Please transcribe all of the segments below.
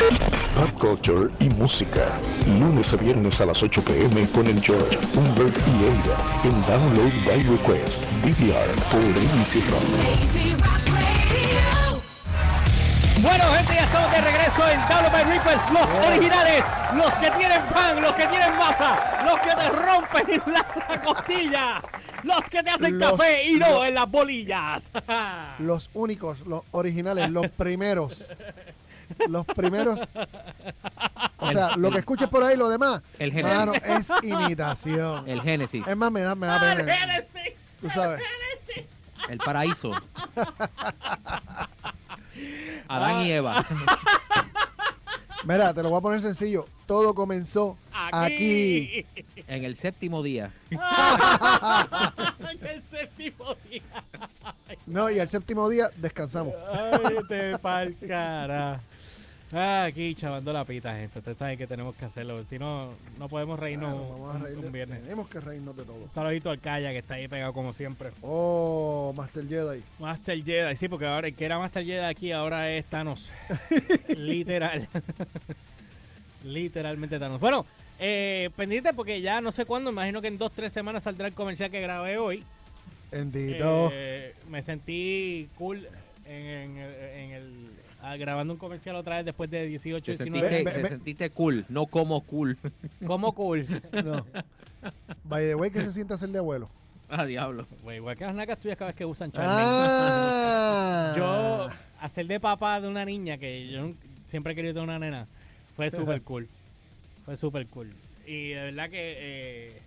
Pop culture y música. Lunes a viernes a las 8 pm con el George, Humbert y Elga en Download by Request DVR por ABC Rock. Bueno, gente, ya estamos de regreso en Download by Request, los originales, los que tienen pan, los que tienen masa, los que te rompen la, la costilla, los que te hacen Los- café y no en las bolillas. Los únicos, los originales, los primeros. Los primeros. O sea, lo que escuches por ahí, lo demás, El Génesis. mano, es imitación. El Génesis. Es más, me da, me da ¡Ah, el pena. Genesis! Tú sabes. El paraíso. Adán y Eva. Mira, te lo voy a poner sencillo. Todo comenzó aquí. Aquí. En el séptimo día. En el séptimo día. No, y el séptimo día descansamos. Ay, te pa'l cara. Ah, aquí chavando la pita, gente. Ustedes saben que tenemos que hacerlo. Si no, no podemos reírnos Claro, vamos a un- reír un de- viernes. Tenemos que reírnos de todo. Un saludito al Calla que está ahí pegado como siempre. Oh, Master Jedi. Master Jedi, sí, porque ahora el que era Master Jedi aquí ahora es Thanos. Literal. Literalmente Thanos. Bueno, eh, pendiente porque ya no sé cuándo, imagino que en dos, tres semanas saldrá el comercial que grabé hoy. Bendito. Eh, me sentí cool en, en el- en el ah, grabando un comercial otra vez después de 18, Te 19. sentiste, te sentiste cool, no como cool. Como cool. No. By the way, que se siente hacer de abuelo. Ah, diablo. Güey, igual que las nacas tuyas cada vez que usan Charmin. Ah. Yo, hacer de papá de una niña, que yo siempre he querido tener una nena, fue súper cool. Fue súper cool. Y de verdad que eh,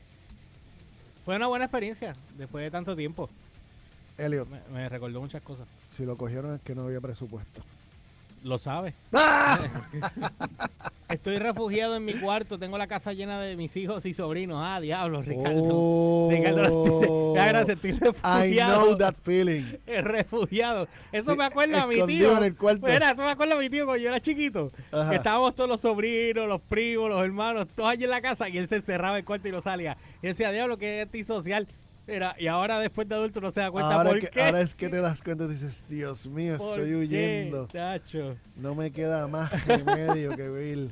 fue una buena experiencia después de tanto tiempo. Elliot, Me, me recordó muchas cosas. si lo cogieron es que no había presupuesto. Lo sabe. ¡Ah! Estoy refugiado en mi cuarto, tengo la casa llena de mis hijos y sobrinos. Ah, diablo, Ricardo. Oh. Ricardo, dice, "Mira, gracias, estoy I refugiado. know that feeling. El refugiado. Eso me acuerda a mi tío. en el cuarto. Mira, eso me acuerda a mi tío cuando yo era chiquito. Ajá. Que estábamos todos los sobrinos, los primos, los hermanos, todos allí en la casa y él se encerraba en el cuarto y no salía. Y decía, diablo, que es antisocial. Mira, y ahora después de adulto no se da cuenta Ahora, por que, qué. ahora es que te das cuenta y dices, Dios mío, ¿Por estoy qué, huyendo. tacho? No me queda más remedio que huir.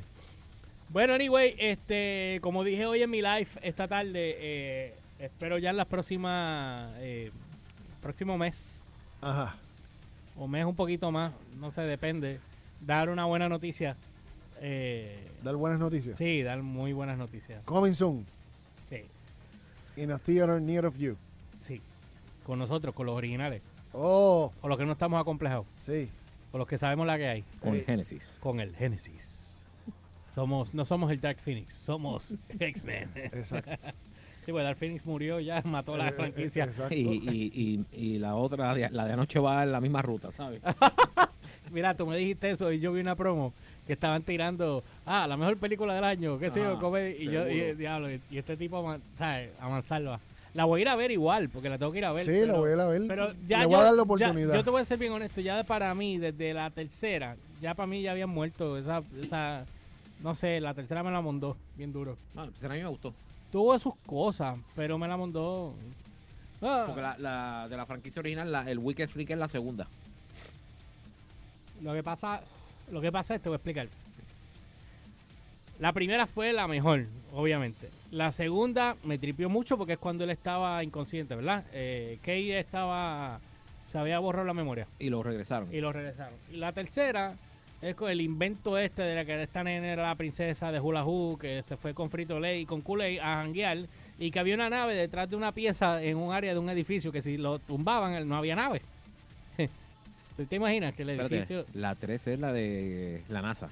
Bueno, anyway, este, como dije hoy en mi live esta tarde, eh, espero ya en las próximas, eh, próximo mes Ajá. o mes un poquito más, no sé, depende, dar una buena noticia. Eh, Dar buenas noticias. sí, dar muy buenas noticias. Coming soon. In a theater near of you. sí. Con nosotros, con los originales, Oh, con los que no estamos acomplejados, sí. con los que sabemos la que hay, Con Sí. Génesis. con el Génesis. Somos, no somos el Dark Phoenix, somos X-Men. Exacto. Sí, pues Dark Phoenix murió ya, mató la Eh, eh, franquicia. exacto. Y, y, y, y la otra, la de anoche va en la misma ruta, ¿sabes? Mira, tú me dijiste eso y yo vi una promo que estaban tirando, ah, la mejor película del año, qué sé yo, Ah, comedia. Y yo, y, diablo, y, y este tipo, ¿sabes? A mansalva. La voy a ir a ver igual, porque la tengo que ir a ver. Sí, pero, la voy a ir a ver. Pero ya Le yo, voy a dar la ya- oportunidad. yo te voy a ser bien honesto, ya para mí, desde la tercera, ya para mí ya habían muerto. Esa, esa, no sé, la tercera me la mondó bien duro. No, entonces a mí me gustó. Tuvo sus cosas, pero me la mondó. Ah, Porque la, la de la franquicia original, la- el Wicked Freak es la segunda. Lo que pasa, lo que pasa es, te voy a explicar. La primera fue la mejor, obviamente. La segunda me tripió mucho porque es cuando él estaba inconsciente, ¿verdad? Eh, Kay estaba, se había borrado la memoria Y lo regresaron. y lo regresaron. Y la tercera es con el invento este de la que esta nena era la princesa de Hula Hoop, que se fue con Frito Lay, con Kool-Aid a janguear y que había una nave detrás de una pieza en un área de un edificio que si lo tumbaban no había nave. ¿Tú te imaginas que el Espérate, edificio... la 3 es la de la NASA.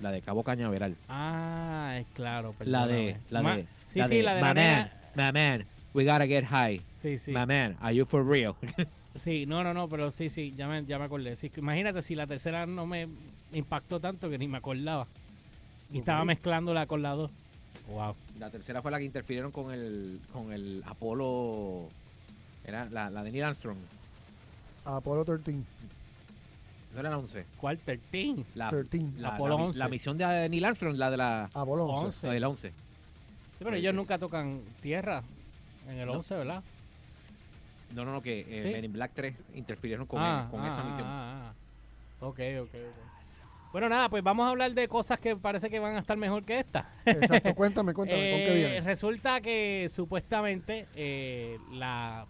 La de Cabo Cañaveral. Ah, es claro. La de. perdóname. La Ma- de. Sí, sí, la de la My nena. man, my man, we gotta get high. Sí, sí. My man, are you for real? Sí, no, no, no, pero sí, sí, ya me, ya me acordé. Sí, que imagínate si la tercera no me impactó tanto que ni me acordaba. Y estaba Ok. mezclándola con la dos. Wow. la tercera fue la que interfirieron con el, con el Apolo. Era la, la de Neil Armstrong. Apollo 13. No era la 11. ¿Cuál? 13. La, 13. la, Apolo la- 11. la misión de Neil Armstrong, la de la, Apolo 11. 11. la del 11. Sí, pero ellos nunca tocan tierra en el No. 11, ¿verdad? No, no, no, que eh, Sí. Men in Black 3 interfirieron con, ah, él- con ah, esa ah, misión. ah, ah. Ok, ok, ok. Bueno, nada, pues vamos a hablar de cosas que parece que van a estar mejor que esta. Exacto, cuéntame, cuéntame, ¿con qué Eh, viene? Resulta que supuestamente eh, la,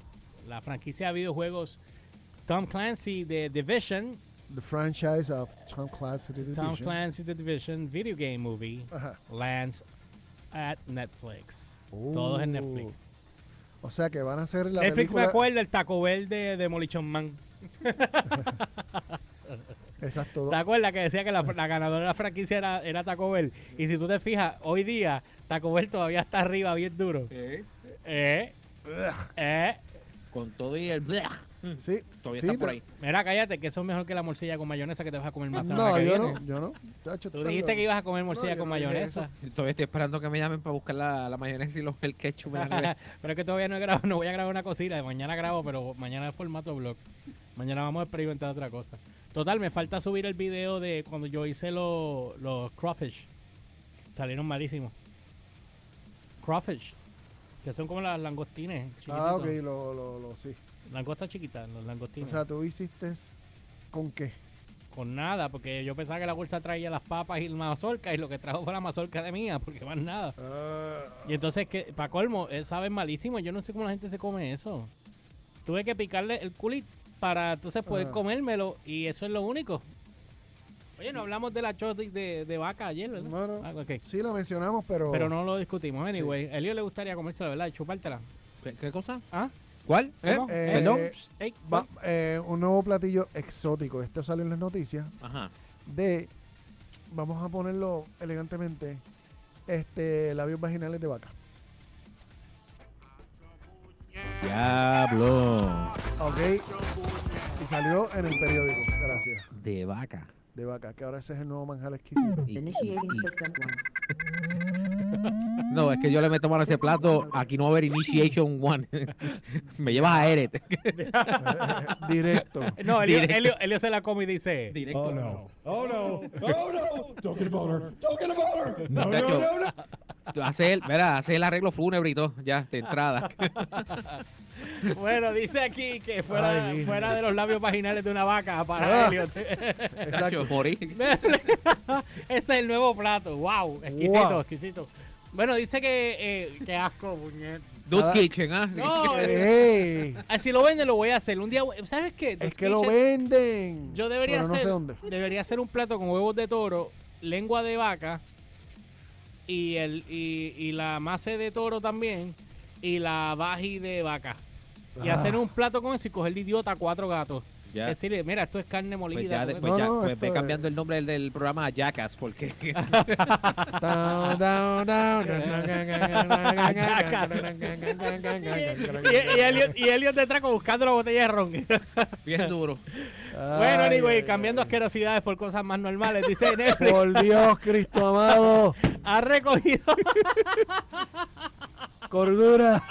la franquicia de videojuegos Tom Clancy de Division, The franchise of Tom Clancy The Tom Division. Clancy The Division video game movie Ajá. lands at Netflix. Todos en Netflix. O sea que van a hacer la Netflix me acuerda el Taco Bell de Demolition Man. Exacto. ¿Te acuerdas que decía que la, la ganadora de la franquicia era, era Taco Bell? Y si tú te fijas, hoy día Taco Bell todavía está arriba bien duro. Eh, eh. Con todo y el... Sí, Todavía sí, está por ahí. Mira, cállate, que eso es mejor que la morcilla con mayonesa que te vas a comer más semana No, que yo viene. no, yo no. Chacho, Tú dijiste que ibas a comer morcilla con mayonesa. Todavía estoy esperando que me llamen para buscar la, la mayonesa y los, el ketchup. pero es que todavía no he grabado, no voy a grabar una cosita. Mañana grabo, pero mañana es formato blog. Mañana vamos a experimentar otra cosa. Total, me falta subir el video de cuando yo hice los, los crawfish. Salieron malísimos. Crawfish. Que son como las langostines. Ah, ok, lo, lo, lo, sí. Langostas chiquitas, los O langostines. sea, tú hiciste con qué? Con nada, porque yo pensaba que la bolsa traía las papas y la mazorca y lo que trajo fue la mazorca de mía, porque más nada. Ah, Y entonces, que para colmo, él sabe malísimo. Yo no sé cómo la gente se come eso. Tuve que picarle el culito para entonces poder Ajá. comérmelo y eso es lo único. Oye, no hablamos de la choti de, de vaca ayer, ¿verdad? Bueno, Ah, ok. sí la mencionamos, pero... Pero no lo discutimos. Sí. Anyway, a Elio le gustaría comérsela, ¿verdad? Y chupártela. ¿Qué, qué cosa? ¿Ah? ¿Cuál? ¿Eh? Eh, ¿Perdón? Ey, Va- eh, un nuevo platillo exótico. Esto salió en las noticias Ajá. de, vamos a ponerlo elegantemente, este labios vaginales de vaca. Diablo. Ok. Y salió en el periódico. Gracias. De vaca. De vaca, que ahora ese es el nuevo manjar exquisito. Y- y- Initiating y- system one. No, es que yo le meto mano a ese plato. Aquí no va a haber Initiation One. Me llevas a Eret. Directo. No, Elio, Directo. Elio- Elio se la come y dice... Directo. Oh no. Oh no. Oh no. Don't get a boner. Don't get a boner. No, no, no, no. Tú haces el, mira, haces el arreglo fúnebre y todo, ya, de entrada. Bueno, dice aquí que fuera, Ay, fuera de los labios vaginales de una vaca para Ah. Elliot. Morí. Ese es el nuevo plato. Wow, exquisito, Wow. exquisito. Bueno, dice que, eh, que asco, puñet. Dude's Ah. Kitchen, ¿ah? No, ¡Ey! Ah, si lo venden lo voy a hacer. Un día, ¿sabes qué? Es Dude's que lo Kitchen, venden. Yo debería pero no hacer, sé dónde. debería hacer un plato con huevos de toro, lengua de vaca y el y, y la masa de toro también y la baji de vaca. Y Ah. hacer un plato con eso y coger de idiota a cuatro gatos. Ya. Decirle, mira, esto es carne Pues molida. ya, porque- pues No, ya, no, pues esto ve es- cambiando el nombre del, del programa a Jackass, porque y, y, Elliot, y Elliot detrás como buscando la botella de ron. bien duro. bueno, Ay, anyway, ay, cambiando ay. asquerosidades por cosas más normales, dice Netflix, Por Dios, Cristo amado. ha recogido Cordura.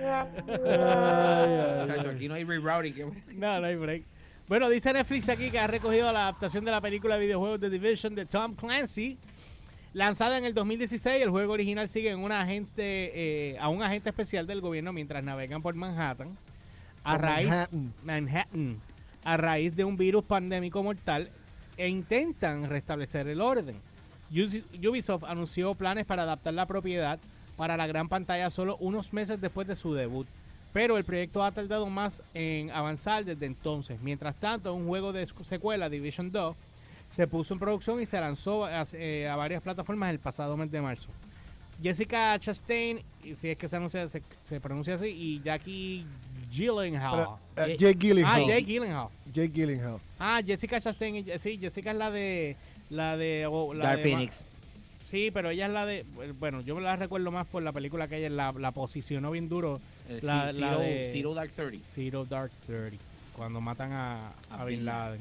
Ay, ay, Muchacho, ay. aquí no hay rerouting. que- No, no hay break. Bueno, dice Netflix aquí que ha recogido la adaptación de la película de videojuegos The Division de Tom Clancy. Lanzada en el 2016, el juego original sigue en un agente, eh, a un agente especial del gobierno mientras navegan por Manhattan. A Por raíz, Manhattan. Manhattan, a raíz de un virus pandémico mortal e intentan restablecer el orden. Ubisoft anunció planes para adaptar la propiedad para la gran pantalla solo unos meses después de su debut, pero el proyecto ha tardado más en avanzar desde entonces. Mientras tanto, un juego de secuela, Division 2, se puso en producción y se lanzó a, eh, a varias plataformas el pasado mes de marzo. Jessica Chastain, si es que se, anuncia, se, se pronuncia así, y Jackie Gyllenhaal. Pero, Je- Jake Gyllenhaal. Ah, Jake Gyllenhaal. Jake Gyllenhaal. Ah, Jessica Chastain, sí, Jessica es la de la de o la Dark de- Phoenix. Sí, pero ella es la de bueno, yo la recuerdo más por la película que ella la, la posicionó bien duro, Eh, La- Zero, de- Zero Dark Thirty. Zero Dark Thirty, cuando matan a, a A Bin Laden.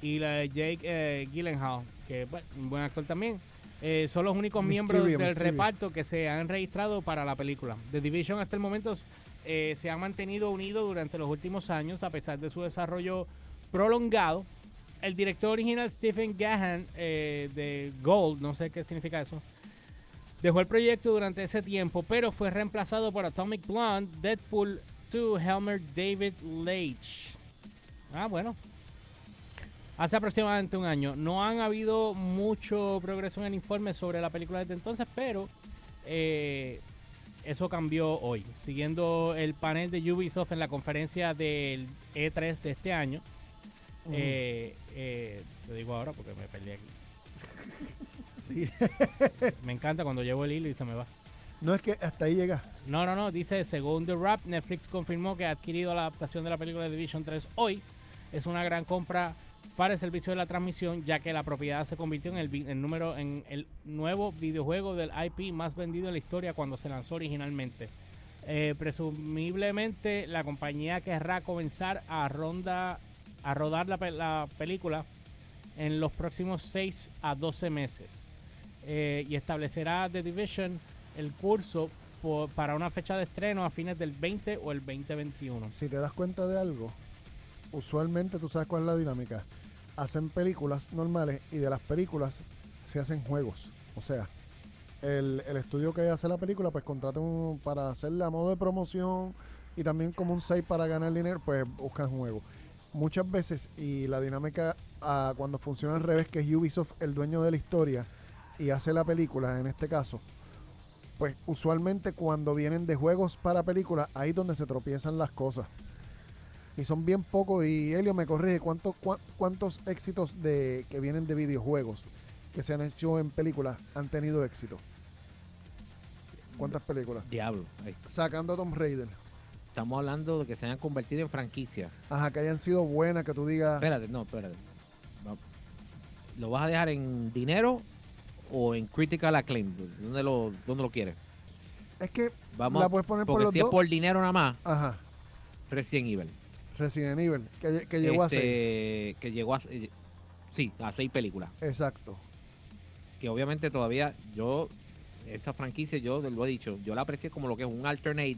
Y la de Jake eh, Gyllenhaal, que bueno, un buen actor también. eh, son los únicos miembros del Mysterio. reparto que se han registrado para la película. The Division hasta el momento eh, se ha mantenido unido durante los últimos años a pesar de su desarrollo prolongado. El director original Stephen Gahan eh, de Gold, no sé qué significa eso, dejó el proyecto durante ese tiempo, pero fue reemplazado por Atomic Blonde, Deadpool 2, Helmer David Leitch. Ah, bueno. hace aproximadamente un año. No han habido mucho progreso en el informe sobre la película desde entonces, pero eh, eso cambió hoy. Siguiendo el panel de Ubisoft en la conferencia del E3 de este año. Eh, eh, lo digo ahora porque me perdí aquí. Sí. Me encanta cuando llevo el hilo y se me va. No es que hasta ahí llega. No, no, no. Dice, según The Wrap, Netflix confirmó que ha adquirido la adaptación de la película de Division 3 hoy. Es una gran compra para el servicio de la transmisión, ya que la propiedad se convirtió en el número en el nuevo videojuego del IP más vendido en la historia cuando se lanzó originalmente. Eh, presumiblemente la compañía querrá comenzar a ronda a rodar la, pe- la película en los próximos 6 a 12 meses eh, y establecerá The Division el curso para una fecha de estreno a fines del 20 o el 2021. Si te das cuenta de algo, usualmente tú sabes cuál es la dinámica. Hacen películas normales y de las películas se hacen juegos. O sea, el, el estudio que hace la película, pues contrata un, para hacerla a modo de promoción y también como un site para ganar dinero, pues buscan juegos. Muchas veces, y la dinámica ah, cuando funciona al revés, que es Ubisoft el dueño de la historia y hace la película, en este caso, pues usualmente cuando vienen de juegos para películas, ahí es donde se tropiezan las cosas. Y son bien pocos, y Helio me corrige, ¿cuántos, cua- cuántos éxitos de que vienen de videojuegos que se han hecho en películas han tenido éxito? ¿Cuántas películas? Diablo. Ahí. Sacando a Tomb Raider. Estamos hablando de que se hayan convertido en franquicia. Ajá, que hayan sido buenas, que tú digas... Espérate, no, espérate. ¿Lo vas a dejar en dinero o en critical acclaim? ¿Dónde lo, dónde lo quieres? Es que Vamos, la puedes poner por los si dos. es por dinero nada más, Ajá, Resident Evil. Resident Evil, que, lle- que llegó a Este, ser. Que llegó a se- sí, a seis películas. Exacto. Que obviamente todavía yo, esa franquicia, yo lo he dicho, yo la aprecié como lo que es un alternate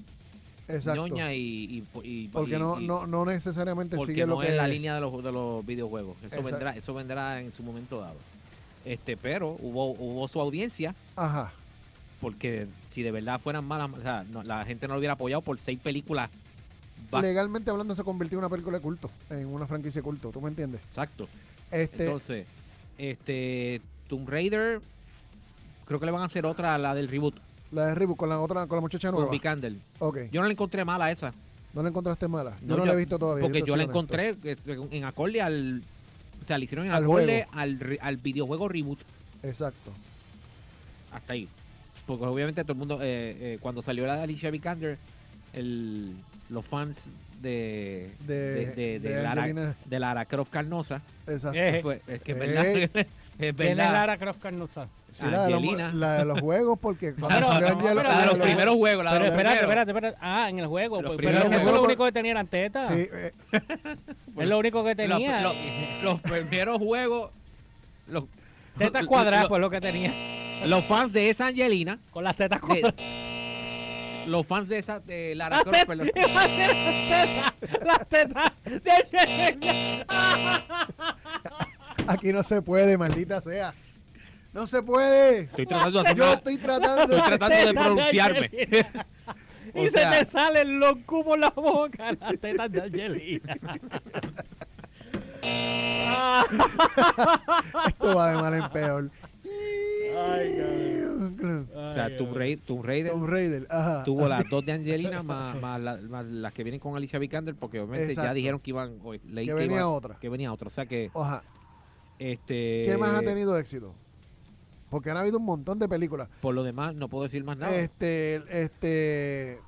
Exacto. ñoña y, y, y- Porque no, y- no, no necesariamente porque sigue no lo que es la línea de los, de los videojuegos. Eso Exacto. vendrá, eso vendrá en su momento dado. Este, pero hubo, hubo su audiencia, Ajá. porque si de verdad fueran malas, o sea, no- la gente no lo hubiera apoyado por seis películas. Legalmente hablando se convirtió en una película de culto, en una franquicia de culto, ¿tú me entiendes? Exacto. Este, Entonces, este, Tomb Raider, creo que le van a hacer otra, la del reboot, la de Reboot con la otra, con la muchacha con nueva. Vikander. Ok, Yo no la encontré mala esa. no la encontraste mala. Yo No, no, yo- la he visto todavía. Porque yo la honesto. encontré en acorde al. O sea, le hicieron en Al acorde al, al videojuego reboot. Exacto. Hasta ahí. Porque obviamente todo el mundo. eh, eh, cuando salió la de Alicia Vikander, el, los fans de. De, de, de, de Lara, Croft Carnosa. Exacto. Eh, pues, es que es verdad. es ¿Quién es verdad. Lara Croft Carnosa? Sí, la, de los, Angelina. la de los juegos, porque cuando pero- salió no, pero- La de los primeros juegos. La de Pero los espérate, primeros. espérate, espérate. Ah, en el juego. Los pues, primeros eso es lo juegos- único que tenía eran tetas. Sí, eh, Es lo único que Los, tenía. los- los primeros juegos. Los, tetas cuadradas, los- pues lo que tenía. los fans de esa Angelina. Con las tetas de- cuadradas. los fans de esa de Lara Las Croft. tetas, perdón. iba a ser las tetas. Las tetas de Angelina. aquí no se puede, maldita sea. No se puede. Estoy tratando de hacer Yo estoy tratando. Estoy tratando de pronunciarme. O y sea- se te salen los cubos en la boca, las tetas de Angelina. Esto va de mal en peor. O sea, Tomb Raider, Tomb Raider Tomb Raider, ajá. tuvo las dos de Angelina más, más la- más las que vienen con Alicia Vikander porque obviamente ya dijeron que iban leí Que que venía iba- otra. que venía otra o sea que Ajá. Este ¿Qué más ha tenido éxito? Porque han habido un montón de películas. por lo demás no puedo decir más nada Este, este,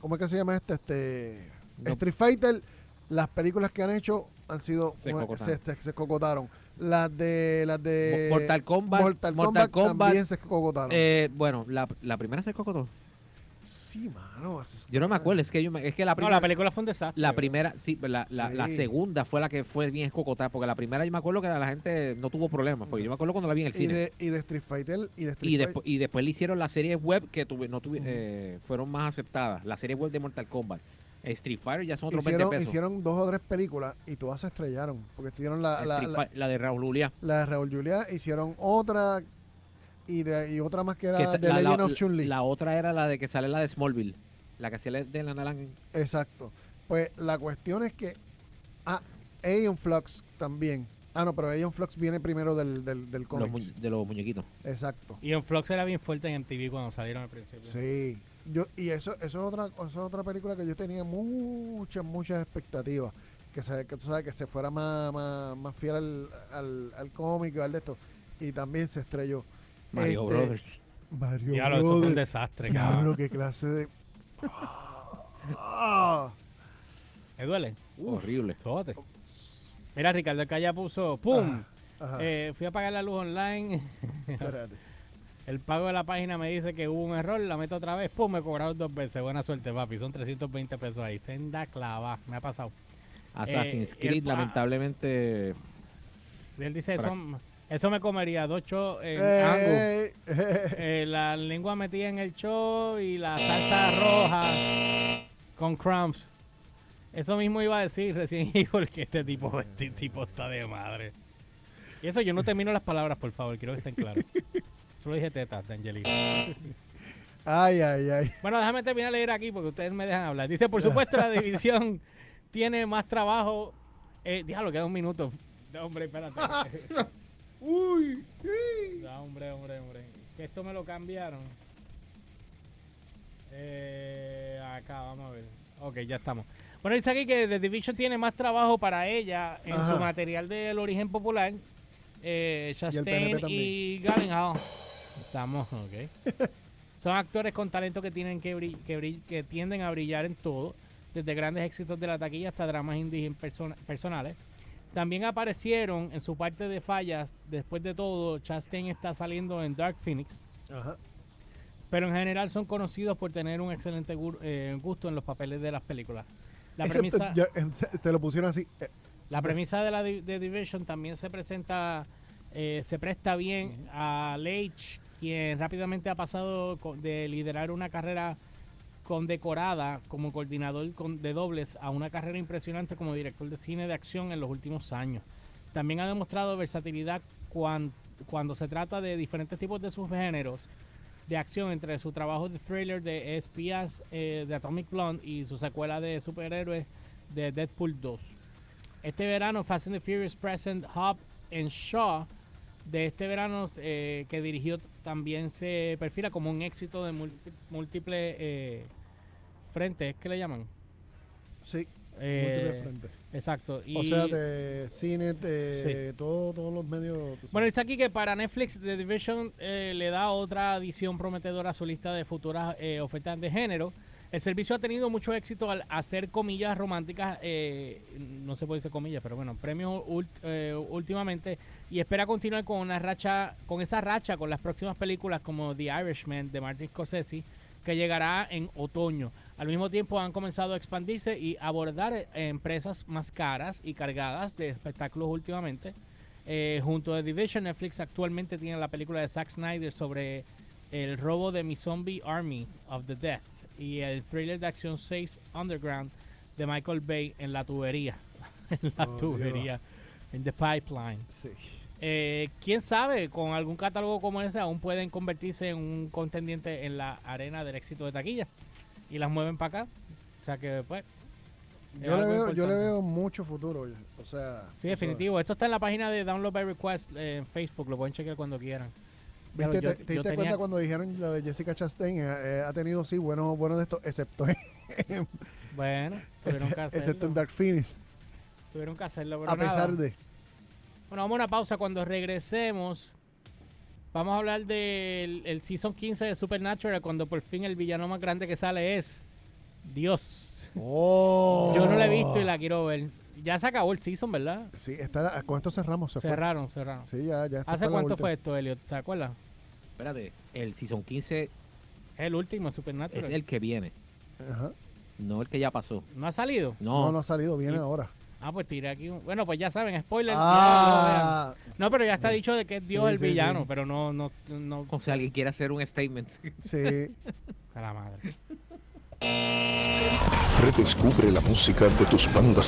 ¿cómo es que se llama este? Este, No. Street Fighter. Las películas que han hecho han sido Se cocotaron. se- se cocotaron. Las de, las de Mo- Mortal Kombat Mortal, Mortal Kombat, Kombat, también se cocotaron. eh, bueno la, la primera se cocotó sí, mano. yo no me acuerdo es que yo me- es que la No, primera la película fue un desastre. la primera sí la, la, la segunda fue la que fue bien escocotada porque la primera yo me acuerdo que la gente no tuvo problemas porque yo me acuerdo cuando la vi en el Y cine de, y de Street Fighter y de Street y, y después le hicieron las series web que tuve, no tuve, eh, fueron más aceptadas. Las series web de Mortal Kombat. Street Fighter ya son otros 20 hicieron, pesos. hicieron dos o tres películas y todas se estrellaron. Porque hicieron la, la, la, la de Raúl Julia. la de Raúl Julia, hicieron otra y, de, y otra más que era que The la, la- Legend of la- Chun-Li. la otra era la de que sale la de Smallville. La que hacía de la Nalan. Exacto. Pues la cuestión es que ah, Aeon Flux también. Ah, no, pero Aeon Flux viene primero del, del, del Los mu- de los muñequitos. Exacto. Y en Flux era bien fuerte en MTV cuando salieron al principio. Sí. Yo, y eso, eso, es otra, eso es otra película que yo tenía muchas, muchas expectativas. Que, se, que tú sabes que se fuera más, más, más fiel al, al, al cómic y al de esto. Y también se estrelló. Mario Este, Brothers. Mario Diablo, eso fue un Brothers. desastre, Diablo, qué clase de. Ah. ¿Me duele? Horrible. Sote. Mira, Ricardo, acá ya puso, ¡pum! Ajá. Eh, fui a pagar la luz online. Espérate. El pago de la página me dice que hubo un error, la meto otra vez, ¡pum! Me cobraron dos veces. Buena suerte, papi. Son 320 pesos ahí. Senda clava. Me ha pasado. Assassin's Eh, el Creed, pa- lamentablemente. Y él dice, Frac- eso, me comería dos chos en Angus. Eh, Eh, la lengua metida en el show y la salsa roja con crumbs. Eso mismo iba a decir recién Igor que este tipo, este tipo está de madre. Y eso yo no termino las palabras, por favor, quiero que estén claros. Solo dije tetas de Angelina. ay, ay, ay. Bueno, déjame terminar de leer aquí porque ustedes me dejan hablar. Dice, por supuesto, la división tiene más trabajo. Eh, déjalo, queda un minuto. No, hombre, espérate. Uy. No, hombre, hombre, hombre. Que esto me lo cambiaron. Eh, acá, vamos a ver. Ok, ya estamos. Bueno, dice aquí que The Division tiene más trabajo para ella en Ajá. su material del origen popular. Eh, Chastain y Gyllenhaal. Estamos, ok. Son actores con talento que tienen que, brill- que, brill- que tienden a brillar en todo, desde grandes éxitos de la taquilla hasta dramas persona- personales. También aparecieron en su parte de fallas. Después de todo, Chastain está saliendo en Dark Phoenix. Ajá. Pero en general son conocidos por tener un excelente eh, gusto en los papeles de las películas. La premisa, te lo pusieron así. eh, la premisa de la de Division también se presenta, eh, se presta bien a Leitch, quien rápidamente ha pasado de liderar una carrera condecorada como coordinador de dobles a una carrera impresionante como director de cine de acción en los últimos años. También ha demostrado versatilidad cuan- cuando se trata de diferentes tipos de subgéneros de acción entre su trabajo de thriller de espías eh, de Atomic Blonde y su secuela de superhéroes de Deadpool 2. Este verano, Fast and the Furious Present Hub and Shaw de este verano eh, que dirigió también se perfila como un éxito de múlti- múltiples eh, frentes, ¿qué le llaman? sí. Eh, frentes. exacto. Y, O sea, de cine, de Sí. todo, todos los medios. Bueno, dice aquí que para Netflix The Division eh, le da otra adición prometedora a su lista de futuras eh, ofertas de género. El servicio ha tenido mucho éxito al hacer comillas románticas, eh, no se puede decir comillas, pero bueno, premios ult- eh, últimamente y espera continuar con una racha, con esa racha con las próximas películas como The Irishman de Martin Scorsese que llegará en otoño. Al mismo tiempo han comenzado a expandirse y abordar eh, empresas más caras y cargadas de espectáculos últimamente. Eh, junto a The Division, Netflix actualmente tiene la película de Zack Snyder sobre el robo de mi Zombie Army of the Death y el thriller de acción 6 Underground de Michael Bay en la tubería. en la Oh, tubería. En the pipeline. Sí. Eh, Quién sabe, con algún catálogo como ese aún pueden convertirse en un contendiente en la arena del éxito de taquilla y las mueven para acá. O sea que, pues. es Yo le, veo, yo le veo mucho futuro. O sea. Sí, definitivo. Esto está en la página de Download by Request eh, en Facebook. Lo pueden chequear cuando quieran. ¿Viste? Yo- ¿Te, diste tenía- cuenta cuando dijeron lo de Jessica Chastain? Eh, eh, ha tenido, sí, buenos buenos de estos, excepto, en- Bueno, tuvieron que excepto en hacerlo. Dark Phoenix. Tuvieron que hacerlo, pero A pesar nada. de. Bueno, vamos a una pausa. Cuando regresemos, vamos a hablar del el Season 15 de Supernatural, cuando por fin el villano más grande que sale es Dios. Oh. Yo no la he visto y la quiero ver. Ya se acabó el Season, ¿verdad? Sí, está, con esto cerramos. Se fue. Cerraron, cerraron. Sí, ya, ya. ¿Hace cuánto fue esto, Elliot? ¿Se acuerda? Espérate, el Season 15 Es el último Supernatural. es el que viene, Ajá. no el que ya pasó. ¿No ha salido? No, No, no, ha salido, viene Y- ahora. Ah, pues tiré aquí. un- Bueno, pues ya saben, spoiler. Ah. No, pero ya está dicho de que es Dios Sí, el sí, villano, sí. pero no, no, no. o sea, alguien quiere hacer un statement. sí. A la madre. Redescubre la música de tus bandas